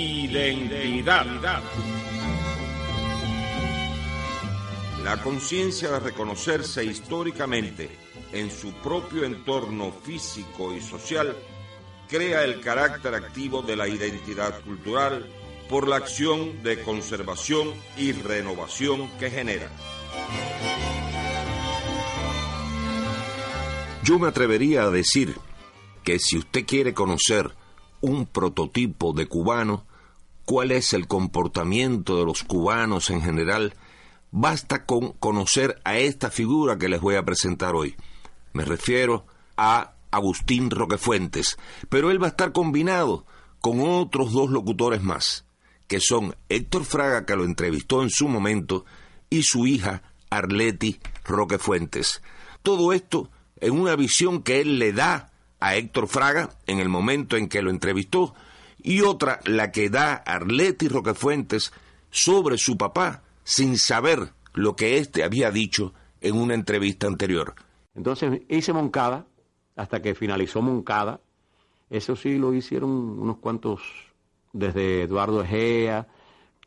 Identidad. La conciencia de reconocerse históricamente en su propio entorno físico y social crea el carácter activo de la identidad cultural por la acción de conservación y renovación que genera. Yo me atrevería a decir que si usted quiere conocer un prototipo de cubano, cuál es el comportamiento de los cubanos en general, basta con conocer a esta figura que les voy a presentar hoy. Me refiero a Agustín Roquefuentes, pero él va a estar combinado con otros dos locutores más, que son Héctor Fraga, que lo entrevistó en su momento, y su hija Arleti Roquefuentes. Todo esto en una visión que él le da a Héctor Fraga en el momento en que lo entrevistó, y otra la que da Arleti Roquefuentes sobre su papá, sin saber lo que éste había dicho en una entrevista anterior. Entonces hice Moncada, hasta que finalizó Moncada. Eso sí lo hicieron unos cuantos, desde Eduardo Egea,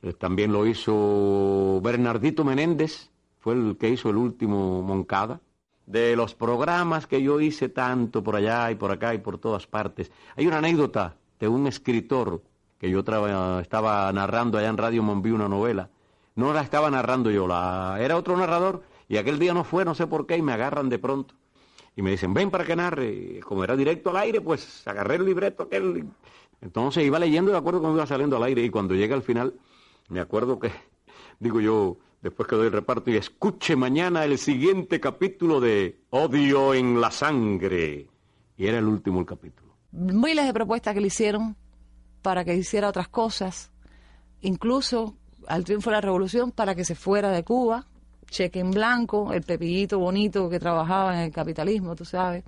eh, también lo hizo Bernardito Menéndez, fue el que hizo el último Moncada. De los programas que yo hice tanto por allá y por acá y por todas partes, hay una anécdota de un escritor que yo estaba narrando allá en Radio Monví una novela. No la estaba narrando yo, la, era otro narrador y aquel día no fue, no sé por qué, y me agarran de pronto. Y me dicen, ven para que narre. como era directo al aire, pues agarré el libreto aquel. Entonces iba leyendo de acuerdo cómo iba saliendo al aire. Y cuando llega al final, me acuerdo que, digo yo, después que doy el reparto, y escuche mañana el siguiente capítulo de Odio en la Sangre. Y era el último el capítulo. Miles de propuestas que le hicieron para que hiciera otras cosas, incluso al triunfo de la revolución para que se fuera de Cuba, cheque en blanco, el pepillito bonito que trabajaba en el capitalismo, tú sabes,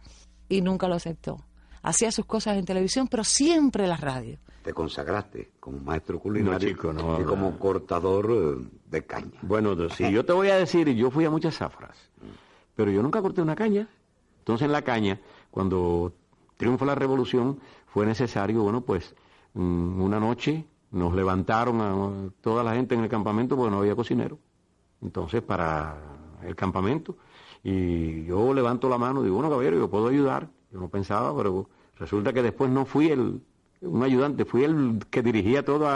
y nunca lo aceptó. Hacía sus cosas en televisión, pero siempre en la radio. Te consagraste como maestro culinario y como cortador eh, de caña. Bueno, si yo te voy a decir, yo fui a muchas zafras, pero yo nunca corté una caña. Entonces en la caña, cuando triunfa la revolución, fue necesario, bueno, pues mm, una noche nos levantaron a toda la gente en el campamento porque no había cocinero. Entonces, para el campamento. Y yo levanto la mano digo, bueno, caballero, yo puedo ayudar. Yo no pensaba, pero resulta que después no fui el, un ayudante, fui el que dirigía todo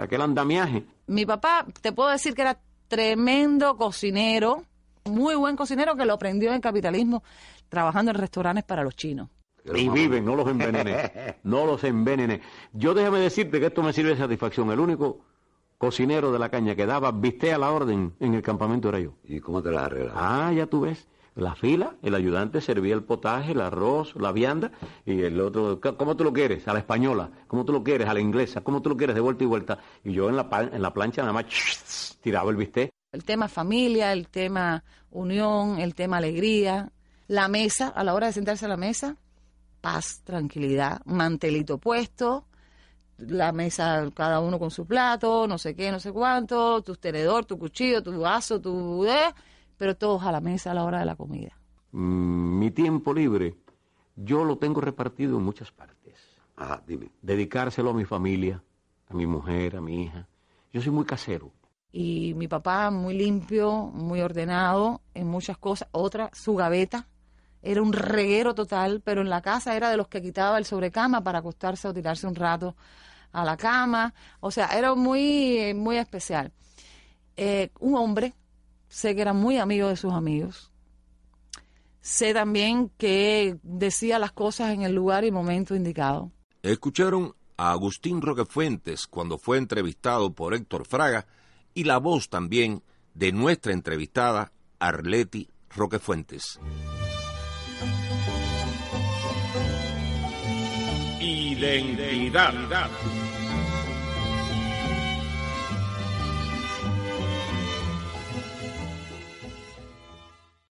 aquel andamiaje. Mi papá, te puedo decir que era tremendo cocinero, muy buen cocinero que lo aprendió en capitalismo, trabajando en restaurantes para los chinos. Y viven, no los envenené, no los envenené. Yo déjame decirte que esto me sirve de satisfacción. El único cocinero de la caña que daba viste a la orden en el campamento era yo. ¿Y cómo te la arreglas? Ah, ya tú ves. La fila, el ayudante servía el potaje, el arroz, la vianda, y el otro, ¿cómo tú lo quieres? A la española, ¿cómo tú lo quieres? A la inglesa, ¿cómo tú lo quieres? De vuelta y vuelta. Y yo en la, en la plancha nada más tiraba el bistec. El tema familia, el tema unión, el tema alegría, la mesa, a la hora de sentarse a la mesa, paz, tranquilidad, mantelito puesto, la mesa, cada uno con su plato, no sé qué, no sé cuánto, tu tenedor, tu cuchillo, tu vaso, tu... Eh, pero todos a la mesa a la hora de la comida. Mm, mi tiempo libre, yo lo tengo repartido en muchas partes. Ah, dime. Dedicárselo a mi familia, a mi mujer, a mi hija. Yo soy muy casero. Y mi papá muy limpio, muy ordenado en muchas cosas. Otra, su gaveta, era un reguero total, pero en la casa era de los que quitaba el sobrecama para acostarse o tirarse un rato a la cama. O sea, era muy, muy especial. Eh, un hombre, sé que era muy amigo de sus amigos. Sé también que decía las cosas en el lugar y momento indicado. Escucharon a Agustín Roquefuentes cuando fue entrevistado por Héctor Fraga y la voz también de nuestra entrevistada Arleti Roquefuentes. identidad.